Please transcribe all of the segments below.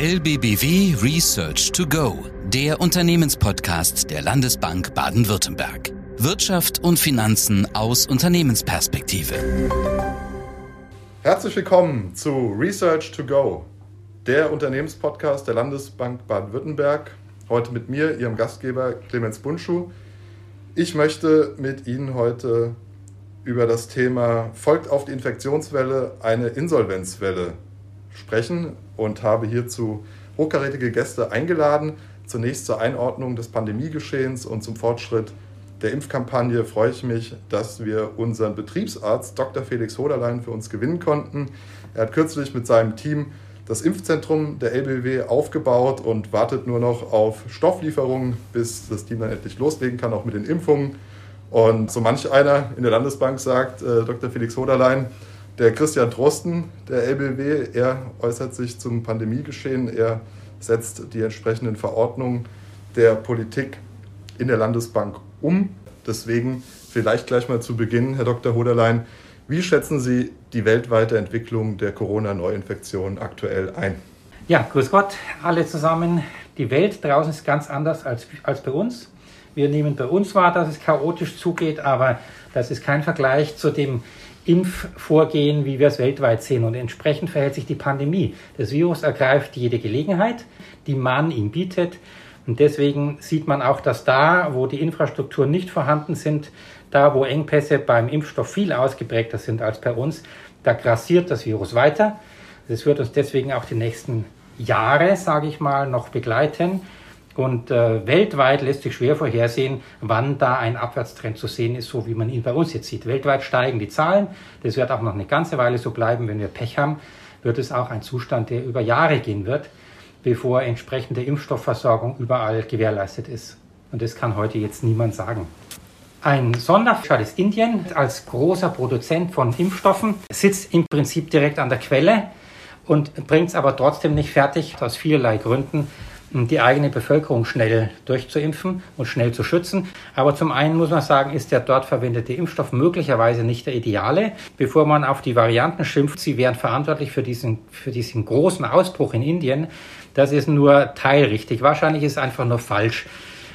LBBW Research to Go, der Unternehmenspodcast der Landesbank Baden-Württemberg. Wirtschaft und Finanzen aus Unternehmensperspektive. Herzlich willkommen zu Research to Go, der Unternehmenspodcast der Landesbank Baden-Württemberg. Heute mit mir, Ihrem Gastgeber Clemens Bunschuh. Ich möchte mit Ihnen heute über das Thema Folgt auf die Infektionswelle eine Insolvenzwelle sprechen und habe hierzu hochkarätige Gäste eingeladen. Zunächst zur Einordnung des Pandemiegeschehens und zum Fortschritt der Impfkampagne freue ich mich, dass wir unseren Betriebsarzt Dr. Felix Hoderlein für uns gewinnen konnten. Er hat kürzlich mit seinem Team das Impfzentrum der LBW aufgebaut und wartet nur noch auf Stofflieferungen, bis das Team dann endlich loslegen kann, auch mit den Impfungen. Und so manch einer in der Landesbank sagt, äh, Dr. Felix Hoderlein, der Christian Drosten der LBW, er äußert sich zum Pandemiegeschehen. Er setzt die entsprechenden Verordnungen der Politik in der Landesbank um. Deswegen vielleicht gleich mal zu Beginn, Herr Dr. Hoderlein, wie schätzen Sie die weltweite Entwicklung der Corona-Neuinfektion aktuell ein? Ja, grüß Gott, alle zusammen. Die Welt draußen ist ganz anders als, als bei uns. Wir nehmen bei uns wahr, dass es chaotisch zugeht, aber das ist kein Vergleich zu dem Impfvorgehen, wie wir es weltweit sehen. Und entsprechend verhält sich die Pandemie. Das Virus ergreift jede Gelegenheit, die man ihm bietet. Und deswegen sieht man auch, dass da, wo die Infrastrukturen nicht vorhanden sind, da, wo Engpässe beim Impfstoff viel ausgeprägter sind als bei uns, da grassiert das Virus weiter. Das wird uns deswegen auch die nächsten Jahre, sage ich mal, noch begleiten. Und äh, weltweit lässt sich schwer vorhersehen, wann da ein Abwärtstrend zu sehen ist, so wie man ihn bei uns jetzt sieht. Weltweit steigen die Zahlen. Das wird auch noch eine ganze Weile so bleiben. Wenn wir Pech haben, wird es auch ein Zustand, der über Jahre gehen wird, bevor entsprechende Impfstoffversorgung überall gewährleistet ist. Und das kann heute jetzt niemand sagen. Ein Sonderfall ist Indien als großer Produzent von Impfstoffen, sitzt im Prinzip direkt an der Quelle und bringt es aber trotzdem nicht fertig, aus vielerlei Gründen die eigene Bevölkerung schnell durchzuimpfen und schnell zu schützen. Aber zum einen muss man sagen, ist der dort verwendete Impfstoff möglicherweise nicht der ideale. Bevor man auf die Varianten schimpft, sie wären verantwortlich für diesen, für diesen großen Ausbruch in Indien, das ist nur teilrichtig. Wahrscheinlich ist es einfach nur falsch.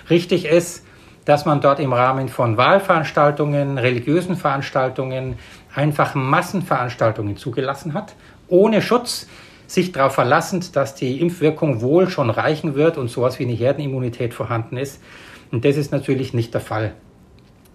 Richtig ist, dass man dort im Rahmen von Wahlveranstaltungen, religiösen Veranstaltungen, einfach Massenveranstaltungen zugelassen hat, ohne Schutz sich darauf verlassend, dass die Impfwirkung wohl schon reichen wird und sowas wie eine Herdenimmunität vorhanden ist. Und das ist natürlich nicht der Fall.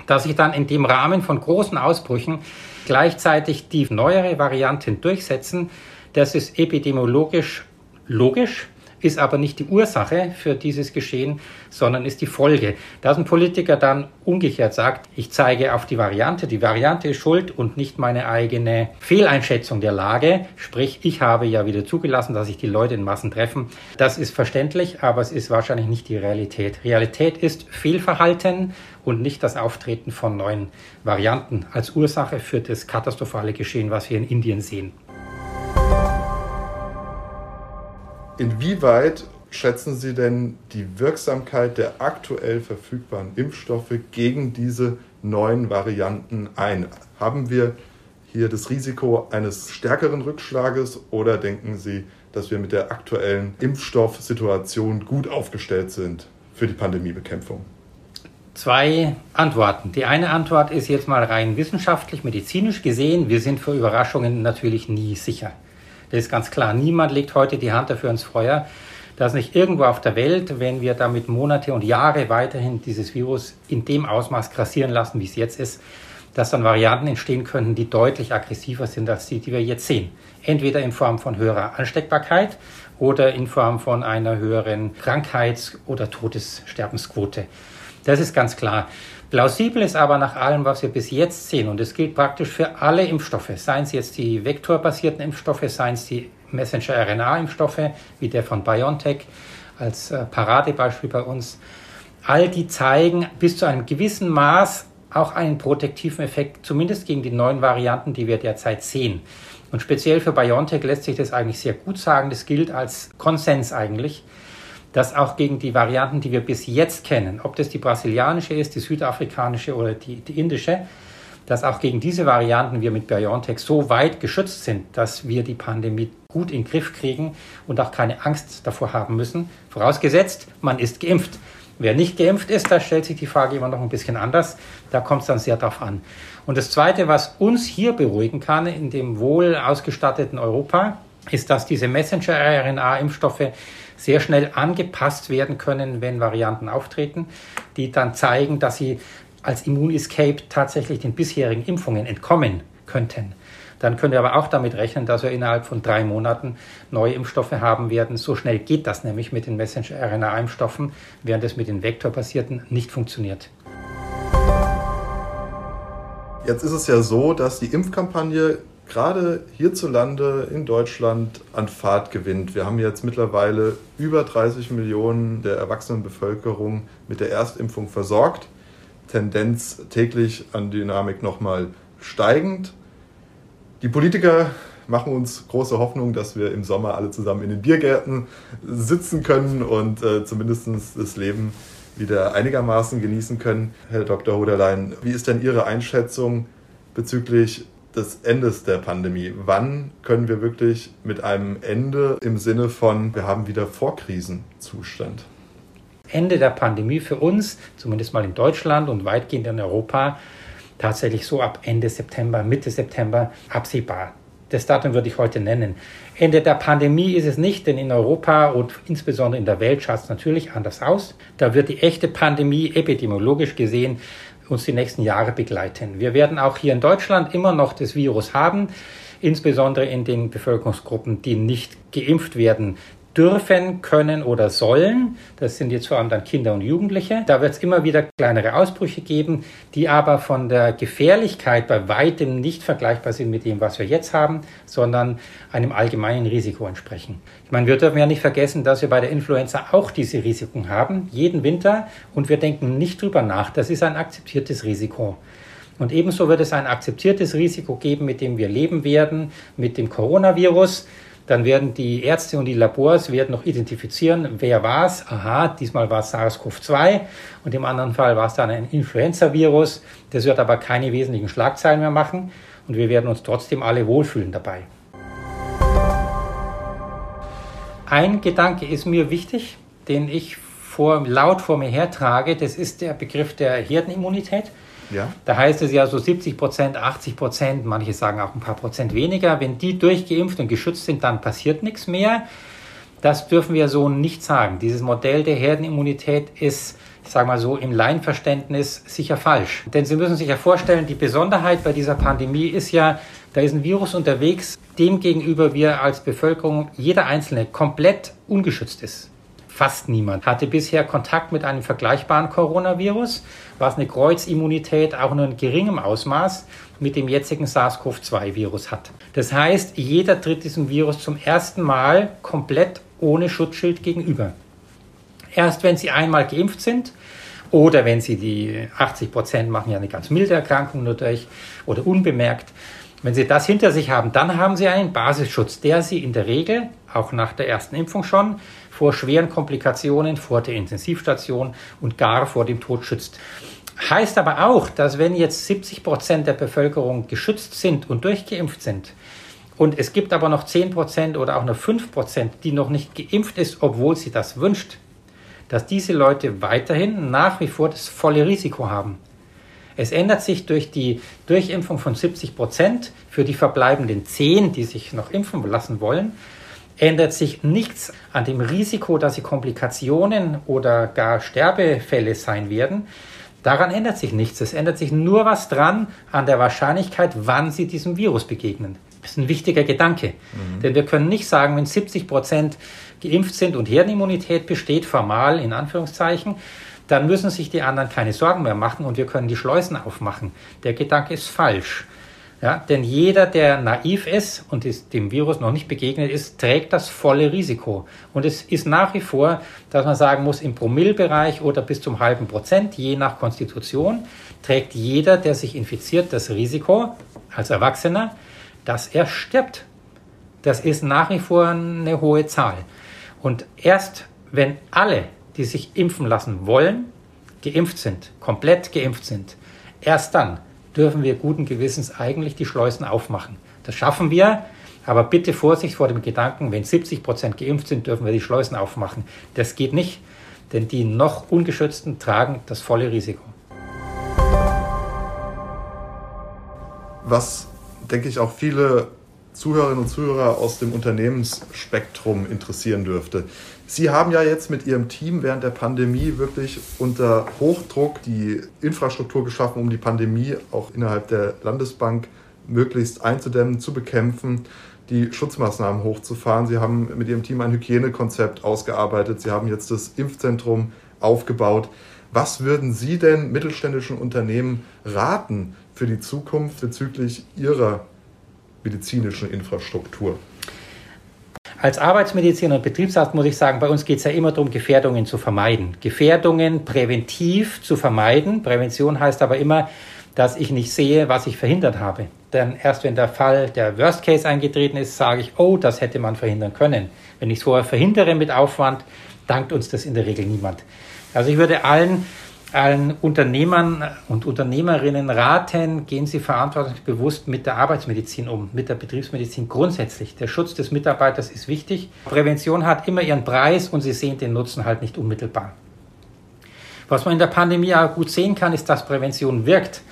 Dass sich dann in dem Rahmen von großen Ausbrüchen gleichzeitig die neuere Varianten durchsetzen, das ist epidemiologisch logisch ist aber nicht die Ursache für dieses Geschehen, sondern ist die Folge. Dass ein Politiker dann umgekehrt sagt, ich zeige auf die Variante, die Variante ist schuld und nicht meine eigene Fehleinschätzung der Lage, sprich, ich habe ja wieder zugelassen, dass sich die Leute in Massen treffen. Das ist verständlich, aber es ist wahrscheinlich nicht die Realität. Realität ist Fehlverhalten und nicht das Auftreten von neuen Varianten als Ursache für das katastrophale Geschehen, was wir in Indien sehen. Inwieweit schätzen Sie denn die Wirksamkeit der aktuell verfügbaren Impfstoffe gegen diese neuen Varianten ein? Haben wir hier das Risiko eines stärkeren Rückschlages oder denken Sie, dass wir mit der aktuellen Impfstoffsituation gut aufgestellt sind für die Pandemiebekämpfung? Zwei Antworten. Die eine Antwort ist jetzt mal rein wissenschaftlich, medizinisch gesehen. Wir sind für Überraschungen natürlich nie sicher. Das ist ganz klar. Niemand legt heute die Hand dafür ins Feuer, dass nicht irgendwo auf der Welt, wenn wir damit Monate und Jahre weiterhin dieses Virus in dem Ausmaß grassieren lassen, wie es jetzt ist, dass dann Varianten entstehen könnten, die deutlich aggressiver sind als die, die wir jetzt sehen. Entweder in Form von höherer Ansteckbarkeit oder in Form von einer höheren Krankheits- oder Todessterbensquote. Das ist ganz klar. Plausibel ist aber nach allem, was wir bis jetzt sehen, und es gilt praktisch für alle Impfstoffe, seien es jetzt die vektorbasierten Impfstoffe, seien es die Messenger-RNA-Impfstoffe, wie der von BioNTech als äh, Paradebeispiel bei uns, all die zeigen bis zu einem gewissen Maß auch einen protektiven Effekt, zumindest gegen die neuen Varianten, die wir derzeit sehen. Und speziell für BioNTech lässt sich das eigentlich sehr gut sagen. Das gilt als Konsens eigentlich dass auch gegen die Varianten, die wir bis jetzt kennen, ob das die brasilianische ist, die südafrikanische oder die, die indische, dass auch gegen diese Varianten wir mit BioNTech so weit geschützt sind, dass wir die Pandemie gut in den Griff kriegen und auch keine Angst davor haben müssen. Vorausgesetzt, man ist geimpft. Wer nicht geimpft ist, da stellt sich die Frage immer noch ein bisschen anders. Da kommt es dann sehr darauf an. Und das Zweite, was uns hier beruhigen kann, in dem wohl ausgestatteten Europa, ist, dass diese Messenger-RNA-Impfstoffe sehr schnell angepasst werden können, wenn Varianten auftreten, die dann zeigen, dass sie als Immunescape tatsächlich den bisherigen Impfungen entkommen könnten. Dann können wir aber auch damit rechnen, dass wir innerhalb von drei Monaten neue Impfstoffe haben werden. So schnell geht das nämlich mit den Messenger-RNA-Impfstoffen, während es mit den vektorbasierten nicht funktioniert. Jetzt ist es ja so, dass die Impfkampagne gerade hierzulande in Deutschland an Fahrt gewinnt. Wir haben jetzt mittlerweile über 30 Millionen der Erwachsenenbevölkerung mit der Erstimpfung versorgt. Tendenz täglich an Dynamik nochmal steigend. Die Politiker machen uns große Hoffnung, dass wir im Sommer alle zusammen in den Biergärten sitzen können und äh, zumindest das Leben wieder einigermaßen genießen können. Herr Dr. Hoderlein, wie ist denn Ihre Einschätzung bezüglich des Endes der Pandemie? Wann können wir wirklich mit einem Ende im Sinne von, wir haben wieder Vorkrisenzustand? Ende der Pandemie für uns, zumindest mal in Deutschland und weitgehend in Europa, tatsächlich so ab Ende September, Mitte September absehbar. Das Datum würde ich heute nennen. Ende der Pandemie ist es nicht, denn in Europa und insbesondere in der Welt schaut es natürlich anders aus. Da wird die echte Pandemie epidemiologisch gesehen uns die nächsten Jahre begleiten. Wir werden auch hier in Deutschland immer noch das Virus haben, insbesondere in den Bevölkerungsgruppen, die nicht geimpft werden dürfen, können oder sollen. Das sind jetzt vor allem dann Kinder und Jugendliche. Da wird es immer wieder kleinere Ausbrüche geben, die aber von der Gefährlichkeit bei weitem nicht vergleichbar sind mit dem, was wir jetzt haben, sondern einem allgemeinen Risiko entsprechen. Ich meine, wir dürfen ja nicht vergessen, dass wir bei der Influenza auch diese Risiken haben, jeden Winter, und wir denken nicht drüber nach. Das ist ein akzeptiertes Risiko. Und ebenso wird es ein akzeptiertes Risiko geben, mit dem wir leben werden, mit dem Coronavirus. Dann werden die Ärzte und die Labors werden noch identifizieren, wer war es. Aha, diesmal war es SARS-CoV-2 und im anderen Fall war es dann ein Influenza-Virus. Das wird aber keine wesentlichen Schlagzeilen mehr machen und wir werden uns trotzdem alle wohlfühlen dabei. Ein Gedanke ist mir wichtig, den ich vor, laut vor mir hertrage. Das ist der Begriff der Herdenimmunität. Ja. Da heißt es ja so 70 Prozent, 80 Prozent, manche sagen auch ein paar Prozent weniger. Wenn die durchgeimpft und geschützt sind, dann passiert nichts mehr. Das dürfen wir so nicht sagen. Dieses Modell der Herdenimmunität ist, ich sage mal so, im Laienverständnis sicher falsch. Denn Sie müssen sich ja vorstellen, die Besonderheit bei dieser Pandemie ist ja, da ist ein Virus unterwegs, dem gegenüber wir als Bevölkerung, jeder Einzelne, komplett ungeschützt ist. Fast niemand hatte bisher Kontakt mit einem vergleichbaren Coronavirus, was eine Kreuzimmunität auch nur in geringem Ausmaß mit dem jetzigen SARS-CoV-2-Virus hat. Das heißt, jeder tritt diesem Virus zum ersten Mal komplett ohne Schutzschild gegenüber. Erst wenn sie einmal geimpft sind oder wenn sie die 80 Prozent machen ja eine ganz milde Erkrankung durch oder unbemerkt, wenn Sie das hinter sich haben, dann haben Sie einen Basisschutz, der Sie in der Regel, auch nach der ersten Impfung schon, vor schweren Komplikationen, vor der Intensivstation und gar vor dem Tod schützt. Heißt aber auch, dass wenn jetzt 70 Prozent der Bevölkerung geschützt sind und durchgeimpft sind, und es gibt aber noch 10 Prozent oder auch nur 5 Prozent, die noch nicht geimpft ist, obwohl sie das wünscht, dass diese Leute weiterhin nach wie vor das volle Risiko haben. Es ändert sich durch die Durchimpfung von 70 Prozent für die verbleibenden 10, die sich noch impfen lassen wollen, ändert sich nichts an dem Risiko, dass sie Komplikationen oder gar Sterbefälle sein werden. Daran ändert sich nichts. Es ändert sich nur was dran an der Wahrscheinlichkeit, wann sie diesem Virus begegnen. Das ist ein wichtiger Gedanke. Mhm. Denn wir können nicht sagen, wenn 70 Prozent geimpft sind und Herdenimmunität besteht, formal in Anführungszeichen, dann müssen sich die anderen keine Sorgen mehr machen und wir können die Schleusen aufmachen. Der Gedanke ist falsch. Ja, denn jeder, der naiv ist und ist, dem Virus noch nicht begegnet ist, trägt das volle Risiko. Und es ist nach wie vor, dass man sagen muss, im Promillbereich oder bis zum halben Prozent, je nach Konstitution, trägt jeder, der sich infiziert, das Risiko als Erwachsener, dass er stirbt. Das ist nach wie vor eine hohe Zahl. Und erst wenn alle, die sich impfen lassen wollen, geimpft sind, komplett geimpft sind, erst dann dürfen wir guten Gewissens eigentlich die Schleusen aufmachen. Das schaffen wir Aber bitte Vorsicht vor dem Gedanken, wenn 70 Prozent geimpft sind, dürfen wir die Schleusen aufmachen. Das geht nicht, denn die noch ungeschützten tragen das volle Risiko. Was, denke ich, auch viele Zuhörerinnen und Zuhörer aus dem Unternehmensspektrum interessieren dürfte. Sie haben ja jetzt mit Ihrem Team während der Pandemie wirklich unter Hochdruck die Infrastruktur geschaffen, um die Pandemie auch innerhalb der Landesbank möglichst einzudämmen, zu bekämpfen, die Schutzmaßnahmen hochzufahren. Sie haben mit Ihrem Team ein Hygienekonzept ausgearbeitet. Sie haben jetzt das Impfzentrum aufgebaut. Was würden Sie denn mittelständischen Unternehmen raten für die Zukunft bezüglich ihrer medizinischen Infrastruktur? Als Arbeitsmediziner und Betriebsarzt muss ich sagen, bei uns geht es ja immer darum, Gefährdungen zu vermeiden. Gefährdungen präventiv zu vermeiden. Prävention heißt aber immer, dass ich nicht sehe, was ich verhindert habe. Denn erst wenn der Fall, der Worst Case eingetreten ist, sage ich, oh, das hätte man verhindern können. Wenn ich es vorher verhindere mit Aufwand, dankt uns das in der Regel niemand. Also ich würde allen allen Unternehmern und Unternehmerinnen raten, gehen Sie verantwortungsbewusst mit der Arbeitsmedizin um, mit der Betriebsmedizin grundsätzlich. Der Schutz des Mitarbeiters ist wichtig. Prävention hat immer ihren Preis und Sie sehen den Nutzen halt nicht unmittelbar. Was man in der Pandemie auch gut sehen kann, ist, dass Prävention wirkt.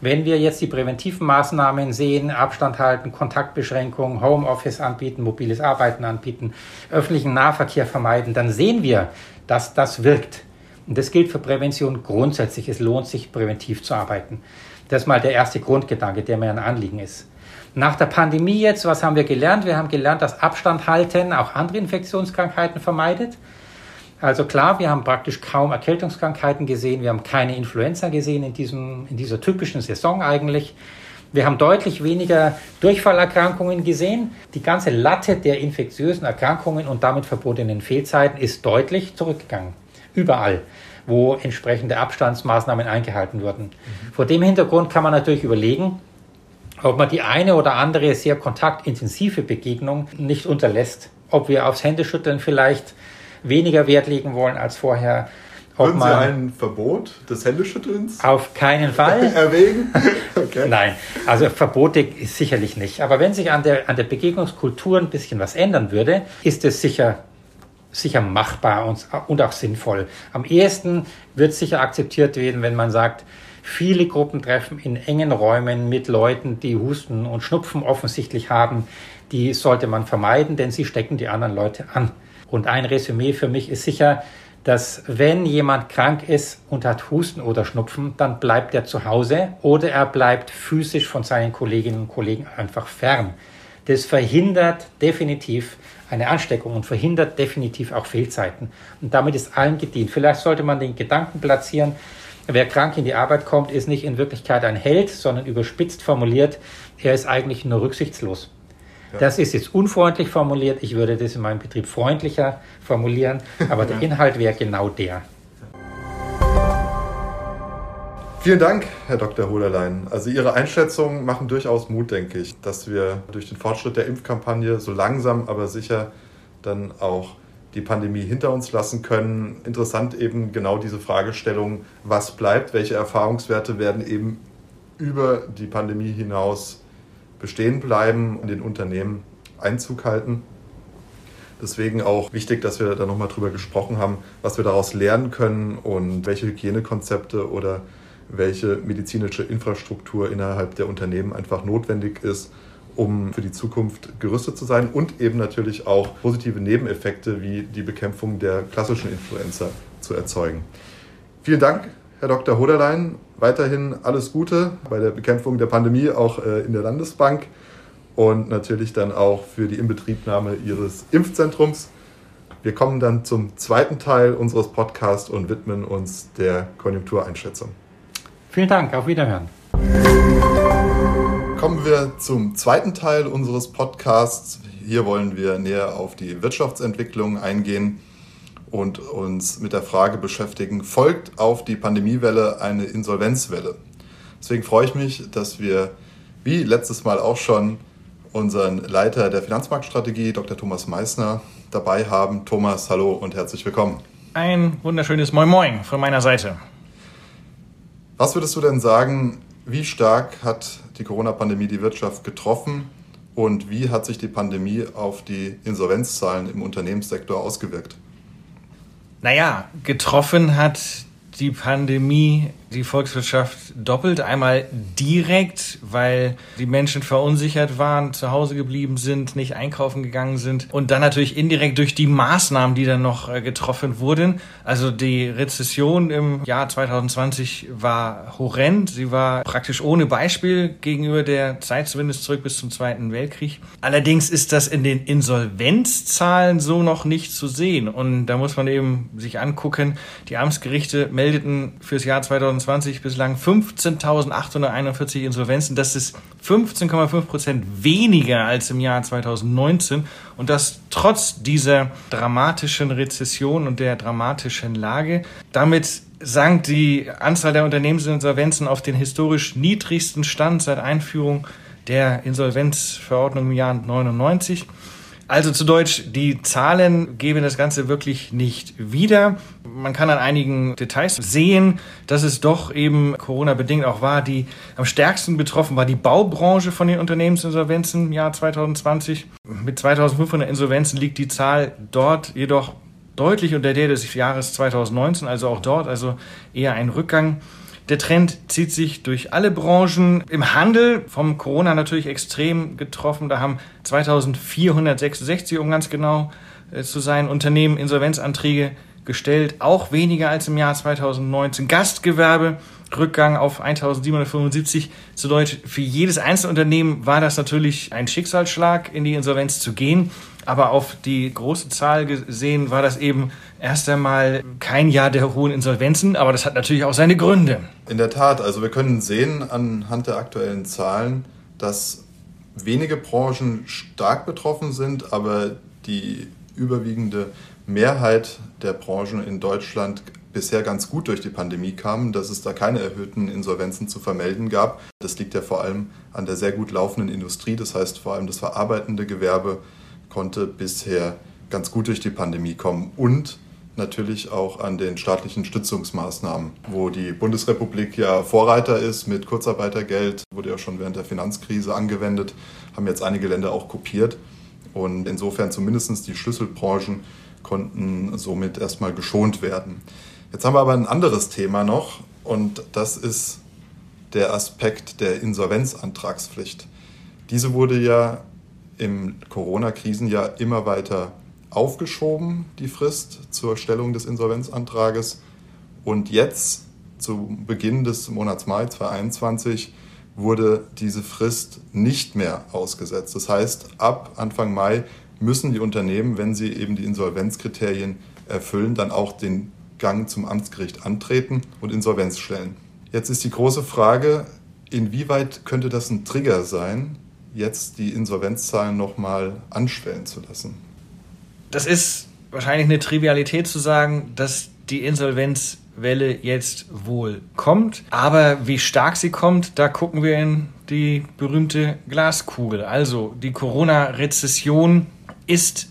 Wenn wir jetzt die präventiven Maßnahmen sehen, Abstand halten, Kontaktbeschränkungen, Homeoffice anbieten, mobiles Arbeiten anbieten, öffentlichen Nahverkehr vermeiden, dann sehen wir, dass das wirkt. Und das gilt für Prävention grundsätzlich. Es lohnt sich, präventiv zu arbeiten. Das ist mal der erste Grundgedanke, der mir ein Anliegen ist. Nach der Pandemie jetzt, was haben wir gelernt? Wir haben gelernt, dass Abstand halten auch andere Infektionskrankheiten vermeidet. Also klar, wir haben praktisch kaum Erkältungskrankheiten gesehen, wir haben keine Influenza gesehen in, diesem, in dieser typischen Saison eigentlich. Wir haben deutlich weniger Durchfallerkrankungen gesehen. Die ganze Latte der infektiösen Erkrankungen und damit verbotenen Fehlzeiten ist deutlich zurückgegangen überall, wo entsprechende Abstandsmaßnahmen eingehalten wurden. Mhm. Vor dem Hintergrund kann man natürlich überlegen, ob man die eine oder andere sehr kontaktintensive Begegnung nicht unterlässt. Ob wir aufs Händeschütteln vielleicht weniger Wert legen wollen als vorher. Ob Würden Sie ein Verbot des Händeschüttelns? Auf keinen Fall. erwägen? Okay. Nein, also Verbote ist sicherlich nicht. Aber wenn sich an der, an der Begegnungskultur ein bisschen was ändern würde, ist es sicher sicher machbar und, und auch sinnvoll. Am ehesten wird sicher akzeptiert werden, wenn man sagt, viele Gruppentreffen in engen Räumen mit Leuten, die Husten und Schnupfen offensichtlich haben, die sollte man vermeiden, denn sie stecken die anderen Leute an. Und ein Resümee für mich ist sicher, dass wenn jemand krank ist und hat Husten oder Schnupfen, dann bleibt er zu Hause oder er bleibt physisch von seinen Kolleginnen und Kollegen einfach fern. Das verhindert definitiv eine Ansteckung und verhindert definitiv auch Fehlzeiten. Und damit ist allen gedient. Vielleicht sollte man den Gedanken platzieren, wer krank in die Arbeit kommt, ist nicht in Wirklichkeit ein Held, sondern überspitzt formuliert, er ist eigentlich nur rücksichtslos. Ja. Das ist jetzt unfreundlich formuliert. Ich würde das in meinem Betrieb freundlicher formulieren, aber der Inhalt wäre genau der. Vielen Dank, Herr Dr. Hoderlein. Also Ihre Einschätzungen machen durchaus Mut, denke ich, dass wir durch den Fortschritt der Impfkampagne so langsam, aber sicher dann auch die Pandemie hinter uns lassen können. Interessant eben genau diese Fragestellung, was bleibt, welche Erfahrungswerte werden eben über die Pandemie hinaus bestehen bleiben und den Unternehmen Einzug halten. Deswegen auch wichtig, dass wir da nochmal drüber gesprochen haben, was wir daraus lernen können und welche Hygienekonzepte oder welche medizinische Infrastruktur innerhalb der Unternehmen einfach notwendig ist, um für die Zukunft gerüstet zu sein und eben natürlich auch positive Nebeneffekte wie die Bekämpfung der klassischen Influenza zu erzeugen. Vielen Dank, Herr Dr. Hoderlein. Weiterhin alles Gute bei der Bekämpfung der Pandemie, auch äh, in der Landesbank und natürlich dann auch für die Inbetriebnahme Ihres Impfzentrums. Wir kommen dann zum zweiten Teil unseres Podcasts und widmen uns der Konjunktureinschätzung. Vielen Dank, auf Wiederhören. Kommen wir zum zweiten Teil unseres Podcasts. Hier wollen wir näher auf die Wirtschaftsentwicklung eingehen und uns mit der Frage beschäftigen, folgt auf die Pandemiewelle eine Insolvenzwelle? Deswegen freue ich mich, dass wir, wie letztes Mal auch schon, unseren Leiter der Finanzmarktstrategie, Dr. Thomas Meissner, dabei haben. Thomas, hallo und herzlich willkommen. Ein wunderschönes Moin Moin von meiner Seite. Was würdest du denn sagen, wie stark hat die Corona-Pandemie die Wirtschaft getroffen und wie hat sich die Pandemie auf die Insolvenzzahlen im Unternehmenssektor ausgewirkt? Naja, getroffen hat die Pandemie die Volkswirtschaft doppelt. Einmal direkt, weil die Menschen verunsichert waren, zu Hause geblieben sind, nicht einkaufen gegangen sind. Und dann natürlich indirekt durch die Maßnahmen, die dann noch äh, getroffen wurden. Also die Rezession im Jahr 2020 war horrend. Sie war praktisch ohne Beispiel gegenüber der Zeit zumindest zurück bis zum Zweiten Weltkrieg. Allerdings ist das in den Insolvenzzahlen so noch nicht zu sehen. Und da muss man eben sich angucken. Die Amtsgerichte meldeten fürs Jahr 2020 2020 bislang 15.841 Insolvenzen. Das ist 15,5 Prozent weniger als im Jahr 2019. Und das trotz dieser dramatischen Rezession und der dramatischen Lage. Damit sank die Anzahl der Unternehmensinsolvenzen auf den historisch niedrigsten Stand seit Einführung der Insolvenzverordnung im Jahr 99. Also zu Deutsch, die Zahlen geben das Ganze wirklich nicht wieder. Man kann an einigen Details sehen, dass es doch eben Corona-bedingt auch war, die am stärksten betroffen war die Baubranche von den Unternehmensinsolvenzen im Jahr 2020. Mit 2500 Insolvenzen liegt die Zahl dort jedoch deutlich unter der des Jahres 2019, also auch dort, also eher ein Rückgang. Der Trend zieht sich durch alle Branchen. Im Handel vom Corona natürlich extrem getroffen. Da haben 2466, um ganz genau äh, zu sein, Unternehmen Insolvenzanträge gestellt. Auch weniger als im Jahr 2019. Gastgewerbe Rückgang auf 1775. Zu Deutsch, für jedes Einzelunternehmen war das natürlich ein Schicksalsschlag, in die Insolvenz zu gehen. Aber auf die große Zahl gesehen war das eben erst einmal kein Jahr der hohen Insolvenzen, aber das hat natürlich auch seine Gründe. In der Tat, also wir können sehen anhand der aktuellen Zahlen, dass wenige Branchen stark betroffen sind, aber die überwiegende Mehrheit der Branchen in Deutschland bisher ganz gut durch die Pandemie kamen, dass es da keine erhöhten Insolvenzen zu vermelden gab. Das liegt ja vor allem an der sehr gut laufenden Industrie, das heißt vor allem das verarbeitende Gewerbe konnte bisher ganz gut durch die Pandemie kommen und natürlich auch an den staatlichen Stützungsmaßnahmen, wo die Bundesrepublik ja Vorreiter ist mit Kurzarbeitergeld, wurde ja schon während der Finanzkrise angewendet, haben jetzt einige Länder auch kopiert und insofern zumindest die Schlüsselbranchen konnten somit erstmal geschont werden. Jetzt haben wir aber ein anderes Thema noch und das ist der Aspekt der Insolvenzantragspflicht. Diese wurde ja im Corona-Krisenjahr immer weiter aufgeschoben, die Frist zur Stellung des Insolvenzantrages. Und jetzt, zu Beginn des Monats Mai 2021, wurde diese Frist nicht mehr ausgesetzt. Das heißt, ab Anfang Mai müssen die Unternehmen, wenn sie eben die Insolvenzkriterien erfüllen, dann auch den Gang zum Amtsgericht antreten und Insolvenz stellen. Jetzt ist die große Frage, inwieweit könnte das ein Trigger sein, jetzt die Insolvenzzahlen nochmal anschwellen zu lassen? Das ist wahrscheinlich eine Trivialität zu sagen, dass die Insolvenzwelle jetzt wohl kommt. Aber wie stark sie kommt, da gucken wir in die berühmte Glaskugel. Also die Corona-Rezession ist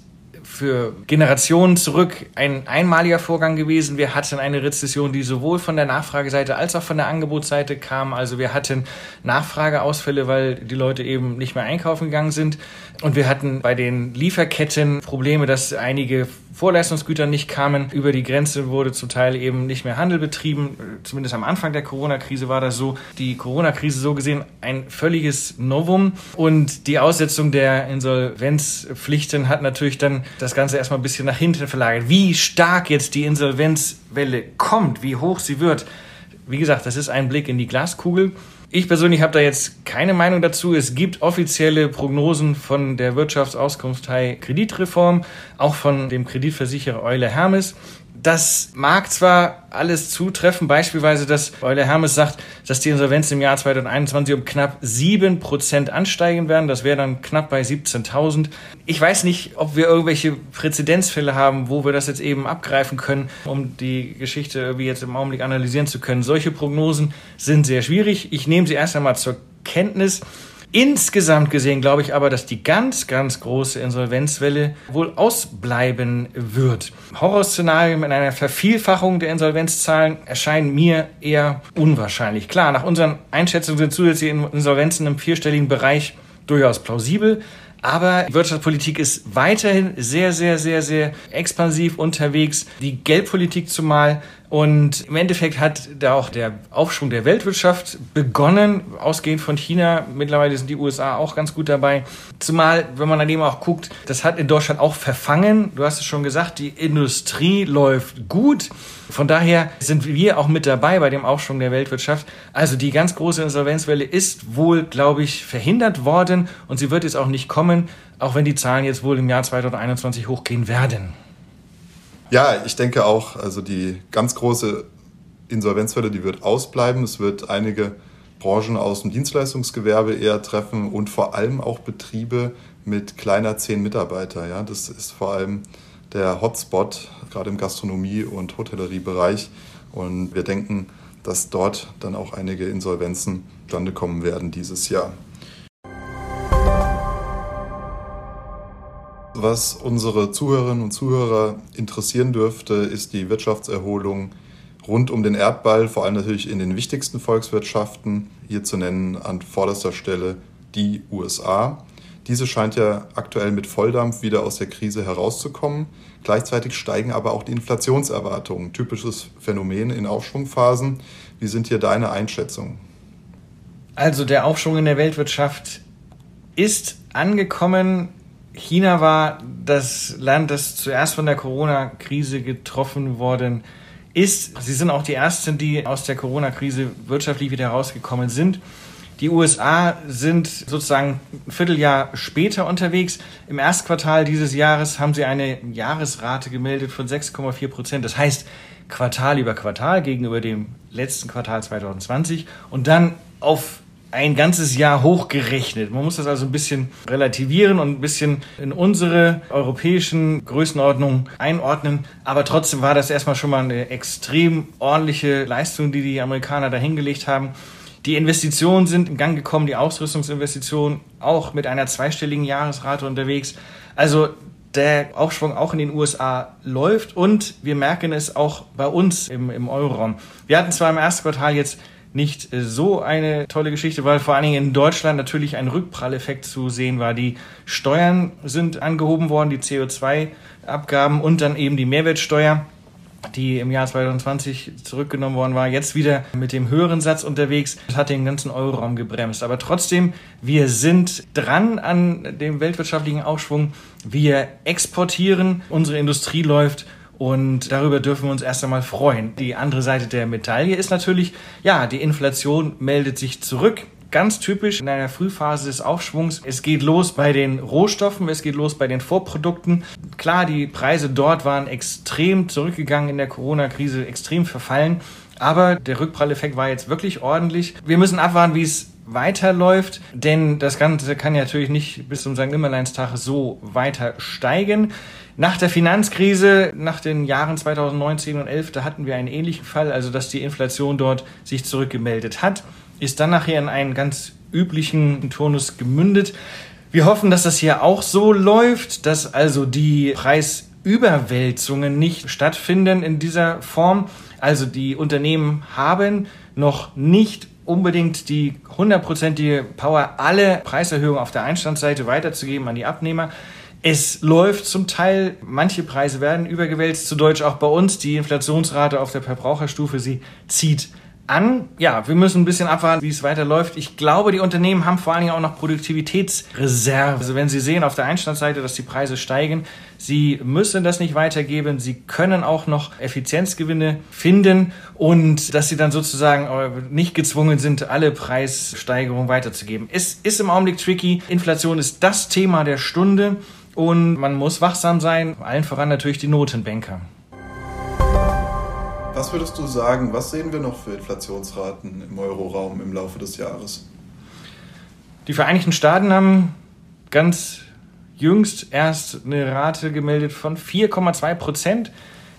für Generationen zurück ein einmaliger Vorgang gewesen. Wir hatten eine Rezession, die sowohl von der Nachfrageseite als auch von der Angebotsseite kam. Also wir hatten Nachfrageausfälle, weil die Leute eben nicht mehr einkaufen gegangen sind. Und wir hatten bei den Lieferketten Probleme, dass einige Vorleistungsgüter nicht kamen. Über die Grenze wurde zum Teil eben nicht mehr Handel betrieben. Zumindest am Anfang der Corona-Krise war das so. Die Corona-Krise so gesehen ein völliges Novum. Und die Aussetzung der Insolvenzpflichten hat natürlich dann das Ganze erstmal ein bisschen nach hinten verlagert. Wie stark jetzt die Insolvenzwelle kommt, wie hoch sie wird. Wie gesagt, das ist ein Blick in die Glaskugel. Ich persönlich habe da jetzt keine Meinung dazu. Es gibt offizielle Prognosen von der Wirtschaftsauskunftei Kreditreform, auch von dem Kreditversicherer Eule Hermes. Das mag zwar alles zutreffen, beispielsweise, dass Euler Hermes sagt, dass die Insolvenzen im Jahr 2021 um knapp 7% ansteigen werden. Das wäre dann knapp bei 17.000. Ich weiß nicht, ob wir irgendwelche Präzedenzfälle haben, wo wir das jetzt eben abgreifen können, um die Geschichte irgendwie jetzt im Augenblick analysieren zu können. Solche Prognosen sind sehr schwierig. Ich nehme sie erst einmal zur Kenntnis. Insgesamt gesehen glaube ich aber, dass die ganz, ganz große Insolvenzwelle wohl ausbleiben wird. Horrorszenarien mit einer Vervielfachung der Insolvenzzahlen erscheinen mir eher unwahrscheinlich. Klar, nach unseren Einschätzungen sind zusätzliche Insolvenzen im vierstelligen Bereich durchaus plausibel. Aber die Wirtschaftspolitik ist weiterhin sehr, sehr, sehr, sehr expansiv unterwegs. Die Geldpolitik zumal. Und im Endeffekt hat da auch der Aufschwung der Weltwirtschaft begonnen, ausgehend von China. Mittlerweile sind die USA auch ganz gut dabei. Zumal, wenn man daneben auch guckt, das hat in Deutschland auch verfangen. Du hast es schon gesagt, die Industrie läuft gut. Von daher sind wir auch mit dabei bei dem Aufschwung der Weltwirtschaft. Also die ganz große Insolvenzwelle ist wohl, glaube ich, verhindert worden und sie wird jetzt auch nicht kommen, auch wenn die Zahlen jetzt wohl im Jahr 2021 hochgehen werden. Ja, ich denke auch, also die ganz große Insolvenzwelle, die wird ausbleiben. Es wird einige Branchen aus dem Dienstleistungsgewerbe eher treffen und vor allem auch Betriebe mit kleiner zehn Mitarbeiter. Ja, das ist vor allem der Hotspot, gerade im Gastronomie- und Hotelleriebereich. Und wir denken, dass dort dann auch einige Insolvenzen zustande kommen werden dieses Jahr. Was unsere Zuhörerinnen und Zuhörer interessieren dürfte, ist die Wirtschaftserholung rund um den Erdball, vor allem natürlich in den wichtigsten Volkswirtschaften. Hier zu nennen an vorderster Stelle die USA. Diese scheint ja aktuell mit Volldampf wieder aus der Krise herauszukommen. Gleichzeitig steigen aber auch die Inflationserwartungen. Typisches Phänomen in Aufschwungphasen. Wie sind hier deine Einschätzungen? Also der Aufschwung in der Weltwirtschaft ist angekommen. China war das Land, das zuerst von der Corona-Krise getroffen worden ist. Sie sind auch die Ersten, die aus der Corona-Krise wirtschaftlich wieder herausgekommen sind. Die USA sind sozusagen ein Vierteljahr später unterwegs. Im Erstquartal dieses Jahres haben sie eine Jahresrate gemeldet von 6,4 Prozent. Das heißt, Quartal über Quartal gegenüber dem letzten Quartal 2020 und dann auf ein ganzes Jahr hochgerechnet. Man muss das also ein bisschen relativieren und ein bisschen in unsere europäischen Größenordnungen einordnen. Aber trotzdem war das erstmal schon mal eine extrem ordentliche Leistung, die die Amerikaner da hingelegt haben. Die Investitionen sind in Gang gekommen, die Ausrüstungsinvestitionen auch mit einer zweistelligen Jahresrate unterwegs. Also der Aufschwung auch in den USA läuft und wir merken es auch bei uns im, im Euroraum. Wir hatten zwar im ersten Quartal jetzt nicht so eine tolle Geschichte, weil vor allen Dingen in Deutschland natürlich ein Rückpralleffekt zu sehen war. Die Steuern sind angehoben worden, die CO2-Abgaben und dann eben die Mehrwertsteuer die im Jahr 2020 zurückgenommen worden war, jetzt wieder mit dem höheren Satz unterwegs. Das hat den ganzen Euroraum gebremst. Aber trotzdem, wir sind dran an dem weltwirtschaftlichen Aufschwung. Wir exportieren, unsere Industrie läuft und darüber dürfen wir uns erst einmal freuen. Die andere Seite der Medaille ist natürlich, ja, die Inflation meldet sich zurück ganz typisch in einer Frühphase des Aufschwungs. Es geht los bei den Rohstoffen, es geht los bei den Vorprodukten. Klar, die Preise dort waren extrem zurückgegangen in der Corona-Krise, extrem verfallen. Aber der Rückpralleffekt war jetzt wirklich ordentlich. Wir müssen abwarten, wie es weiterläuft, denn das Ganze kann natürlich nicht bis zum St. Nimmerleinstag so weiter steigen. Nach der Finanzkrise, nach den Jahren 2019 und 11, da hatten wir einen ähnlichen Fall, also dass die Inflation dort sich zurückgemeldet hat ist dann nachher in einen ganz üblichen Turnus gemündet. Wir hoffen, dass das hier auch so läuft, dass also die Preisüberwälzungen nicht stattfinden in dieser Form. Also die Unternehmen haben noch nicht unbedingt die hundertprozentige Power, alle Preiserhöhungen auf der Einstandsseite weiterzugeben an die Abnehmer. Es läuft zum Teil, manche Preise werden übergewälzt, zu Deutsch auch bei uns. Die Inflationsrate auf der Verbraucherstufe, sie zieht an. Ja, wir müssen ein bisschen abwarten, wie es weiterläuft. Ich glaube, die Unternehmen haben vor allen Dingen auch noch Produktivitätsreserve. Also wenn sie sehen auf der Einstandsseite, dass die Preise steigen, sie müssen das nicht weitergeben. Sie können auch noch Effizienzgewinne finden und dass sie dann sozusagen äh, nicht gezwungen sind, alle Preissteigerungen weiterzugeben. Es ist im Augenblick tricky. Inflation ist das Thema der Stunde und man muss wachsam sein. Allen voran natürlich die Notenbanker. Was würdest du sagen, was sehen wir noch für Inflationsraten im Euroraum im Laufe des Jahres? Die Vereinigten Staaten haben ganz jüngst erst eine Rate gemeldet von 4,2 Prozent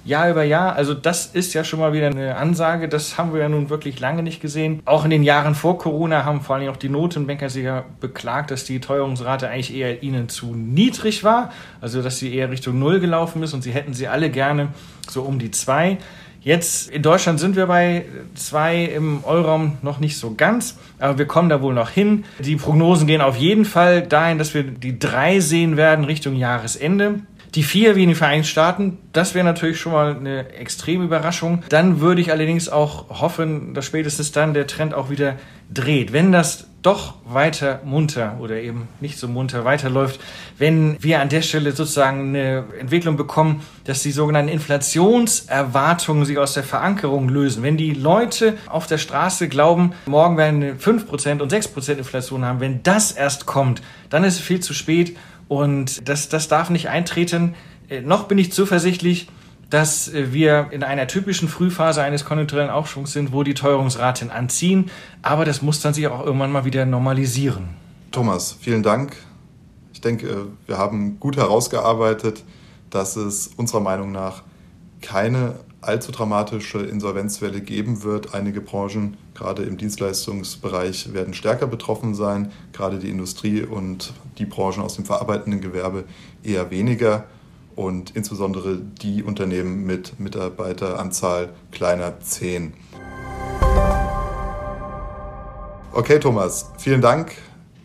Jahr über Jahr. Also das ist ja schon mal wieder eine Ansage. Das haben wir ja nun wirklich lange nicht gesehen. Auch in den Jahren vor Corona haben vor allem auch die Notenbanker sich ja beklagt, dass die Teuerungsrate eigentlich eher ihnen zu niedrig war. Also dass sie eher Richtung Null gelaufen ist und sie hätten sie alle gerne so um die zwei. Jetzt in Deutschland sind wir bei zwei im Euroraum noch nicht so ganz, aber wir kommen da wohl noch hin. Die Prognosen gehen auf jeden Fall dahin, dass wir die drei sehen werden Richtung Jahresende. Die vier wie in den Vereinigten Staaten, das wäre natürlich schon mal eine extreme Überraschung. Dann würde ich allerdings auch hoffen, dass spätestens dann der Trend auch wieder dreht. Wenn das doch weiter munter oder eben nicht so munter weiterläuft, wenn wir an der Stelle sozusagen eine Entwicklung bekommen, dass die sogenannten Inflationserwartungen sich aus der Verankerung lösen. Wenn die Leute auf der Straße glauben, morgen werden wir 5% und 6% Inflation haben, wenn das erst kommt, dann ist es viel zu spät und das, das darf nicht eintreten. Äh, noch bin ich zuversichtlich, dass äh, wir in einer typischen Frühphase eines konjunkturellen Aufschwungs sind, wo die Teuerungsraten anziehen. Aber das muss dann sich auch irgendwann mal wieder normalisieren. Thomas, vielen Dank. Ich denke, wir haben gut herausgearbeitet, dass es unserer Meinung nach keine allzu dramatische Insolvenzwelle geben wird. Einige Branchen, gerade im Dienstleistungsbereich, werden stärker betroffen sein, gerade die Industrie und die Branchen aus dem verarbeitenden Gewerbe eher weniger und insbesondere die Unternehmen mit Mitarbeiteranzahl kleiner 10. Okay, Thomas, vielen Dank.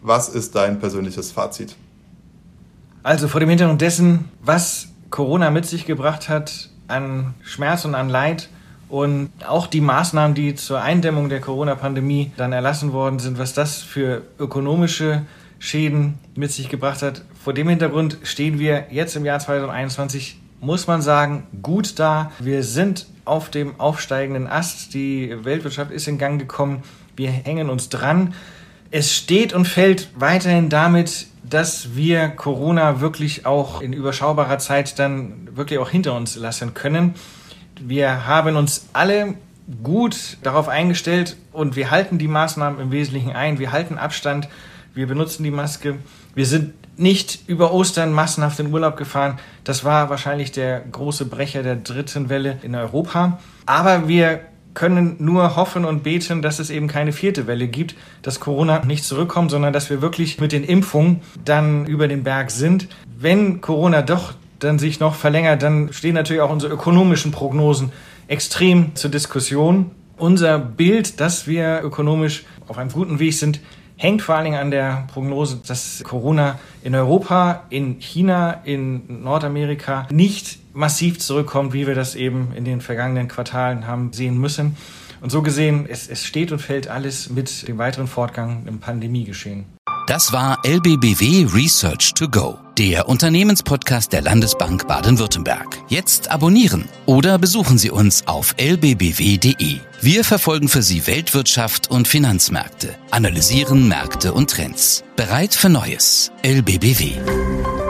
Was ist dein persönliches Fazit? Also vor dem Hintergrund dessen, was Corona mit sich gebracht hat an Schmerz und an Leid und auch die Maßnahmen, die zur Eindämmung der Corona-Pandemie dann erlassen worden sind, was das für ökonomische Schäden mit sich gebracht hat. Vor dem Hintergrund stehen wir jetzt im Jahr 2021, muss man sagen, gut da. Wir sind auf dem aufsteigenden Ast. Die Weltwirtschaft ist in Gang gekommen. Wir hängen uns dran. Es steht und fällt weiterhin damit, dass wir Corona wirklich auch in überschaubarer Zeit dann wirklich auch hinter uns lassen können. Wir haben uns alle gut darauf eingestellt und wir halten die Maßnahmen im Wesentlichen ein. Wir halten Abstand wir benutzen die Maske. Wir sind nicht über Ostern massenhaft in Urlaub gefahren. Das war wahrscheinlich der große Brecher der dritten Welle in Europa. Aber wir können nur hoffen und beten, dass es eben keine vierte Welle gibt, dass Corona nicht zurückkommt, sondern dass wir wirklich mit den Impfungen dann über den Berg sind. Wenn Corona doch dann sich noch verlängert, dann stehen natürlich auch unsere ökonomischen Prognosen extrem zur Diskussion. Unser Bild, dass wir ökonomisch auf einem guten Weg sind, hängt vor allen Dingen an der Prognose, dass Corona in Europa, in China, in Nordamerika nicht massiv zurückkommt, wie wir das eben in den vergangenen Quartalen haben sehen müssen. Und so gesehen, es, es steht und fällt alles mit dem weiteren Fortgang im Pandemiegeschehen. Das war LBBW Research to Go, der Unternehmenspodcast der Landesbank Baden-Württemberg. Jetzt abonnieren oder besuchen Sie uns auf lbbw.de. Wir verfolgen für Sie Weltwirtschaft und Finanzmärkte, analysieren Märkte und Trends. Bereit für Neues. LBBW.